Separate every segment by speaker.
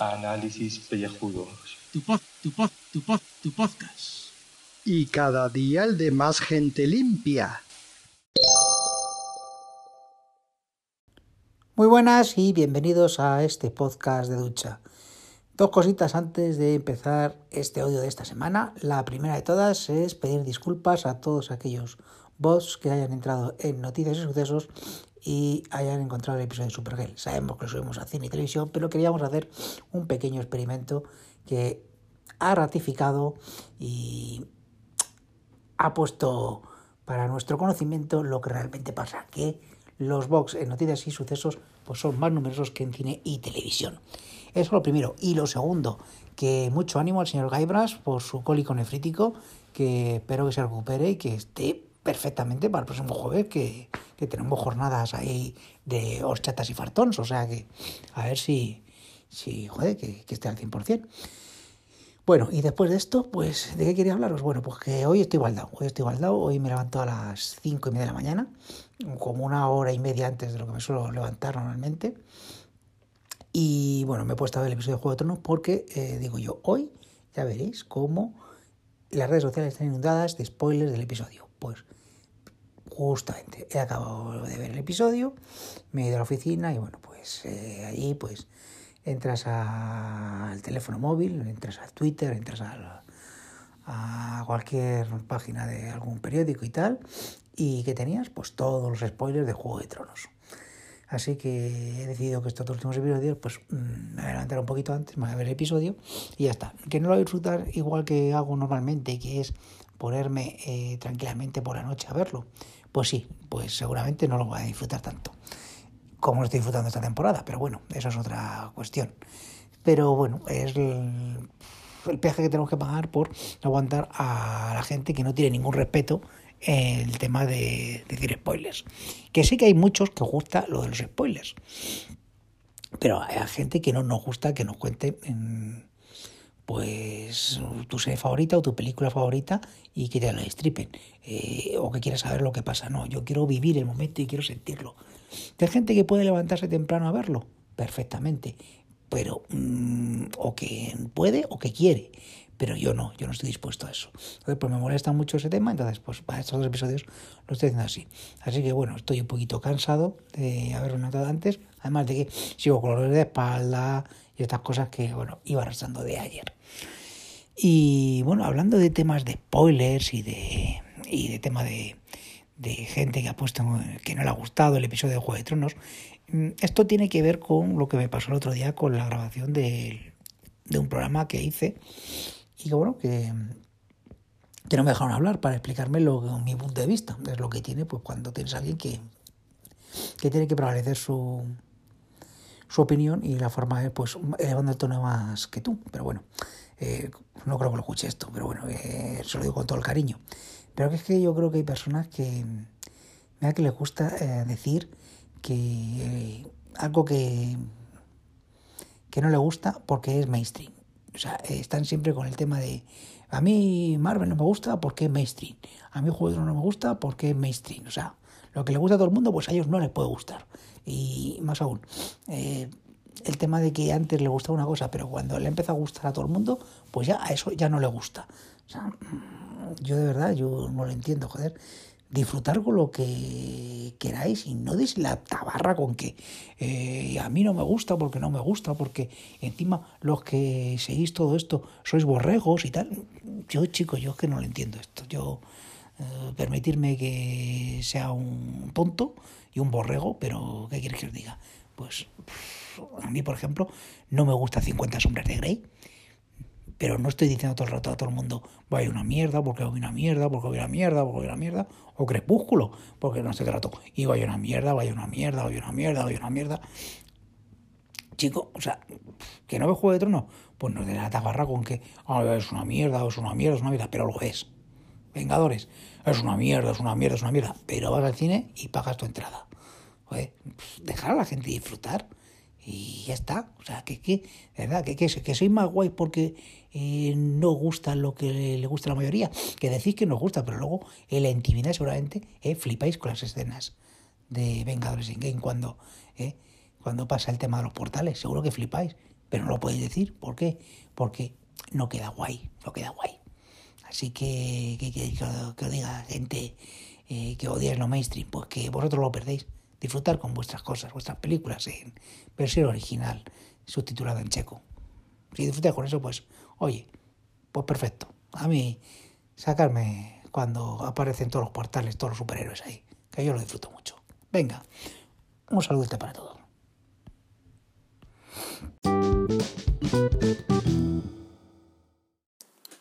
Speaker 1: Análisis pellejudos.
Speaker 2: Tu pod, tu pod, tu pod, tu podcast.
Speaker 3: Y cada día el de más gente limpia.
Speaker 4: Muy buenas y bienvenidos a este podcast de ducha. Dos cositas antes de empezar este audio de esta semana. La primera de todas es pedir disculpas a todos aquellos bots que hayan entrado en noticias y sucesos y hayan encontrado el episodio de Supergirl. Sabemos que lo subimos a cine y televisión, pero queríamos hacer un pequeño experimento que ha ratificado y ha puesto para nuestro conocimiento lo que realmente pasa, que los box en noticias y sucesos pues son más numerosos que en cine y televisión. Eso es lo primero. Y lo segundo, que mucho ánimo al señor Gaibras por su cólico nefrítico, que espero que se recupere y que esté perfectamente para el próximo jueves, que, que tenemos jornadas ahí de horchatas y fartons, o sea que a ver si, si joder, que, esté al 100%. Bueno, y después de esto, pues, ¿de qué quería hablaros? Bueno, pues que hoy estoy baldado, hoy estoy baldado, hoy me levanto a las cinco y media de la mañana, como una hora y media antes de lo que me suelo levantar normalmente. Y bueno, me he puesto a ver el episodio de Juego de Tronos porque, eh, digo yo, hoy ya veréis cómo las redes sociales están inundadas de spoilers del episodio. Pues justamente he acabado de ver el episodio, me he ido a la oficina y bueno, pues eh, allí pues entras al teléfono móvil, entras a Twitter, entras a, cualquier página de algún periódico y tal, y que tenías pues todos los spoilers de Juego de Tronos. Así que he decidido que estos últimos episodios, pues mm, me voy a levantar un poquito antes, me voy a ver el episodio y ya está. Que no lo voy a disfrutar igual que hago normalmente, que es ponerme eh, tranquilamente por la noche a verlo. Pues sí, pues seguramente no lo voy a disfrutar tanto como lo estoy disfrutando esta temporada, pero bueno, eso es otra cuestión. Pero bueno, es el, el peaje que tenemos que pagar por aguantar a la gente que no tiene ningún respeto el tema de decir spoilers. Que sí que hay muchos que gusta lo de los spoilers, pero hay gente que no nos gusta que nos cuenten en, pues tu serie favorita o tu película favorita y que te la destripen eh, o que quieras saber lo que pasa. No, yo quiero vivir el momento y quiero sentirlo. Hay gente que puede levantarse temprano a verlo, perfectamente, pero mm, o que puede o que quiere, pero yo no, yo no estoy dispuesto a eso. Entonces, pues me molesta mucho ese tema, entonces pues para estos dos episodios lo estoy haciendo así. Así que bueno, estoy un poquito cansado de haberlo notado antes, además de que sigo con dolores de espalda y estas cosas que, bueno, iba arrastrando de ayer. Y bueno, hablando de temas de spoilers y de, y de tema de, de gente que ha puesto que no le ha gustado el episodio de Juego de Tronos, mm, esto tiene que ver con lo que me pasó el otro día con la grabación de, de un programa que hice y que bueno, que, que no me dejaron hablar para explicarme lo, mi punto de vista. Es lo que tiene pues cuando tienes a alguien que, que tiene que prevalecer su, su opinión y la forma de, pues, elevando el tono más que tú. Pero bueno, eh, no creo que lo escuche esto, pero bueno, eh, se lo digo con todo el cariño. Pero es que yo creo que hay personas que, mira, que les gusta eh, decir que eh, algo que, que no le gusta porque es mainstream. O sea, están siempre con el tema de a mí Marvel no me gusta porque es mainstream. A mí Juego no me gusta porque es mainstream. O sea, lo que le gusta a todo el mundo, pues a ellos no les puede gustar. Y más aún, el tema de que antes le gustaba una cosa, pero cuando le empieza a gustar a todo el mundo, pues ya a eso ya no le gusta. O sea, yo de verdad, yo no lo entiendo, joder. Disfrutar con lo que queráis y no deis la tabarra con que eh, a mí no me gusta porque no me gusta, porque encima los que seguís todo esto sois borregos y tal. Yo, chico, yo es que no lo entiendo esto. Yo, eh, permitirme que sea un tonto y un borrego, pero ¿qué quieres que os diga? Pues a mí, por ejemplo, no me gusta 50 sombras de Grey, pero no estoy diciendo todo el rato a todo el mundo, vaya una mierda, porque voy una mierda, porque voy una mierda, porque voy una mierda, o crepúsculo, porque no qué rato, y vaya una mierda, vaya una mierda, vaya una mierda, vaya una mierda. Chico, o sea, que no ve Juego de Tronos, pues no de la tabarra con que "Ah, es una mierda, es una mierda, es una mierda, pero lo es. Vengadores, es una mierda, es una mierda, es una mierda, pero vas al cine y pagas tu entrada. Pues dejar a la gente disfrutar y ya está. O sea, que, que verdad, que, que, que soy más guay porque eh, no gusta lo que le gusta a la mayoría, que decís que nos gusta, pero luego en la intimidad seguramente eh, flipáis con las escenas de Vengadores en Game cuando, eh, cuando pasa el tema de los portales, seguro que flipáis, pero no lo podéis decir, ¿por qué? Porque no queda guay, no queda guay. Así que que, que, que os diga gente eh, que odiáis lo mainstream, pues que vosotros lo perdéis. Disfrutar con vuestras cosas, vuestras películas en versión original, subtitulada en checo. Si disfrutáis con eso, pues, oye, pues perfecto. A mí, sacarme cuando aparecen todos los portales, todos los superhéroes ahí, que yo lo disfruto mucho. Venga, un saludete para todos.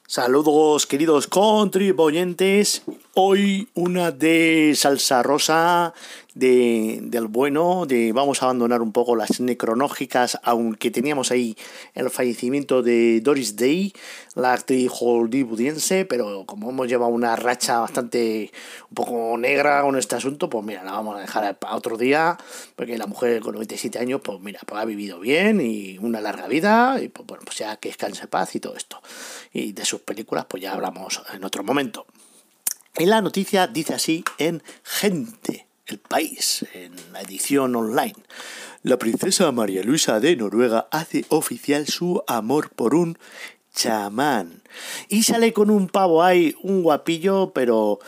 Speaker 5: Saludos queridos contribuyentes. Hoy una de salsa rosa de, del bueno, de vamos a abandonar un poco las necronógicas, aunque teníamos ahí el fallecimiento de Doris Day, la actriz hollywoodiense, pero como hemos llevado una racha bastante un poco negra con este asunto, pues mira, la vamos a dejar para otro día, porque la mujer con 97 años, pues mira, pues ha vivido bien y una larga vida, y pues bueno, pues ya que descanse paz y todo esto. Y de sus películas, pues ya hablamos en otro momento. Y la noticia dice así en Gente, el país, en la edición online. La princesa María Luisa de Noruega hace oficial su amor por un chamán. Y sale con un pavo ahí, un guapillo, pero,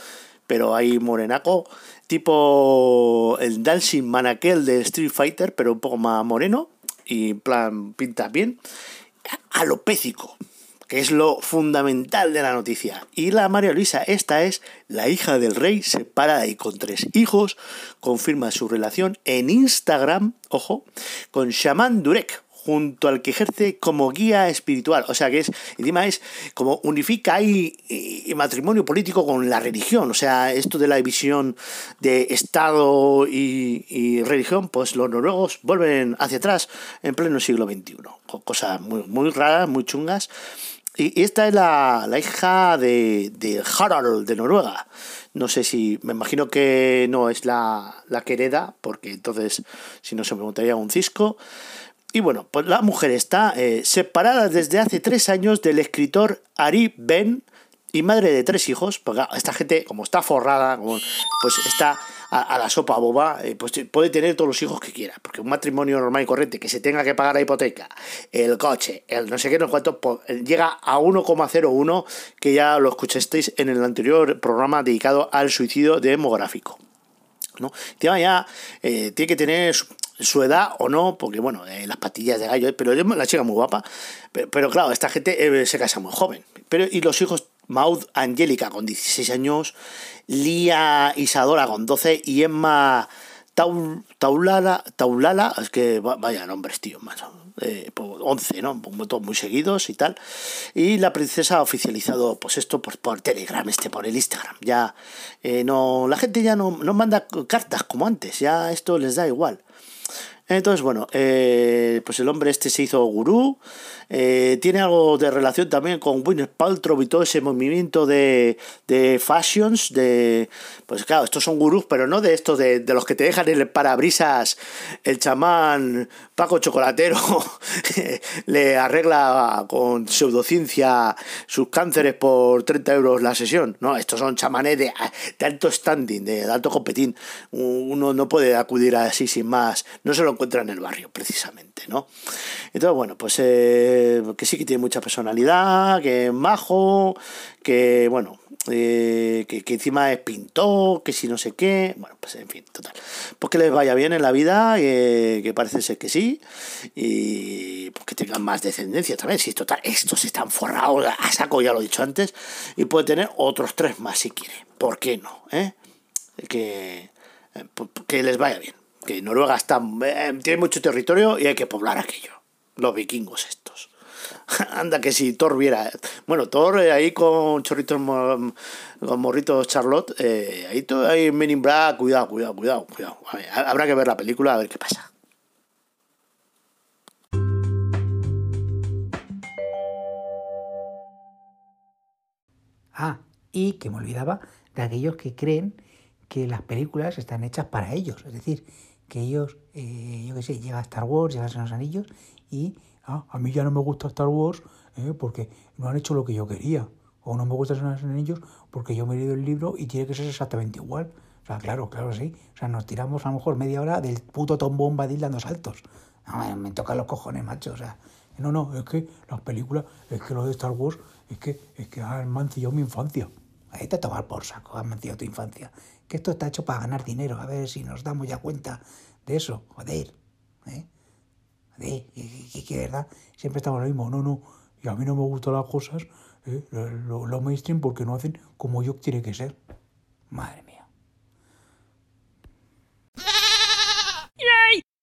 Speaker 5: pero ahí morenaco, tipo el Dancing Manakel de Street Fighter, pero un poco más moreno, y en plan pinta bien, alopécico que es lo fundamental de la noticia. Y la María Luisa, esta es la hija del rey, separada y con tres hijos, confirma su relación en Instagram, ojo, con Shaman Durek, junto al que ejerce como guía espiritual. O sea que es, encima es como unifica ahí y matrimonio político con la religión. O sea, esto de la división de Estado y, y religión, pues los noruegos vuelven hacia atrás en pleno siglo XXI. Cosas muy, muy raras, muy chungas. Y esta es la, la hija de, de, Harald de Noruega. No sé si, me imagino que no es la, la porque entonces si no se preguntaría un cisco. Y bueno, pues la mujer está eh, separada desde hace tres años del escritor Ari Ben y madre de tres hijos. Porque esta gente, como está forrada, como, pues está a, la sopa boba, eh, pues puede tener todos los hijos que quiera. Porque un matrimonio normal y corriente que se tenga que pagar la hipoteca, el coche, el no sé qué, no cuánto, pues, llega a 1,01, que ya lo escuchasteis en el anterior programa dedicado al suicidio demográfico. ¿no? Ya eh, tiene que tener su, edad o no, porque bueno, eh, las patillas de gallo, pero la chica muy guapa, pero, claro, esta gente eh, se casa muy joven. Pero, y los hijos Maud Angélica con 16 años, Lía Isadora con 12 y Emma Taul, Taulala, Taulala, es que vaya nombres, tío, más, eh, 11, ¿no? Todos muy seguidos y tal. Y la princesa ha oficializado pues esto por, por Telegram, este por el Instagram. Ya eh, no, la gente ya no, no manda cartas como antes, ya esto les da igual. Entonces, bueno, eh, pues el hombre este se hizo gurú. Eh, tiene algo de relación también con Gwyneth Paltrow y todo ese movimiento de, de fashions, de... Pues claro, estos son gurús, pero no de estos de, de los que te dejan en el parabrisas el chamán Paco Chocolatero le arregla con pseudociencia sus cánceres por 30 euros la sesión. No, estos son chamanes de, alto standing, de, de alto competín. Uno no puede acudir así sin más. No se lo encuentra en el barrio, precisamente, ¿no? Entonces, bueno, pues eh, que sí que tiene mucha personalidad, que es majo, que, bueno, eh, que, encima es pintor, que si no sé qué, bueno, pues en fin, total. Pues que les vaya bien en la vida, que parece ser que sí, y pues que tengan más descendencia también, si total, estos están forrados a saco, ya lo he dicho antes, y puede tener otros tres más si quiere, ¿por qué no? Eh? Que, que les vaya bien que Noruega está, eh, tiene mucho territorio y hay que poblar aquello. Los vikingos estos. Anda que si Thor viera. Bueno, Thor eh, ahí con chorritos con morritos Charlotte, eh, ahí todo ahí Men in Black, cuidado, cuidado, cuidado, cuidado. Habrá que ver la película a ver qué pasa.
Speaker 4: Ah, y que me olvidaba de aquellos que creen que las películas están hechas para ellos, es decir, que ellos, eh, yo qué sé, llega Star Wars, llegan a los anillos y ah, a mí ya no me gusta Star Wars eh, porque no han hecho lo que yo quería. O no me gusta los anillos porque yo me he leído el libro y tiene que ser exactamente igual. O sea, claro, claro, sí. O sea, nos tiramos a lo mejor media hora del puto Tom Bombadil dando saltos. No, me tocan los cojones, macho. O sea, no, no, es que las películas, es que lo de Star Wars, es que, es que han mancillado mi infancia. Ahí te tomar por saco, han mancillado tu infancia. Que esto está hecho para ganar dinero. A ver si nos damos ya cuenta de eso. Joder. ¿eh? Joder, que, verdad, siempre estamos lo mismo. No, no. Y a mí no me gustan las cosas, ¿eh? lo, lo mainstream, porque no hacen como yo quiere que ser. Madre mía.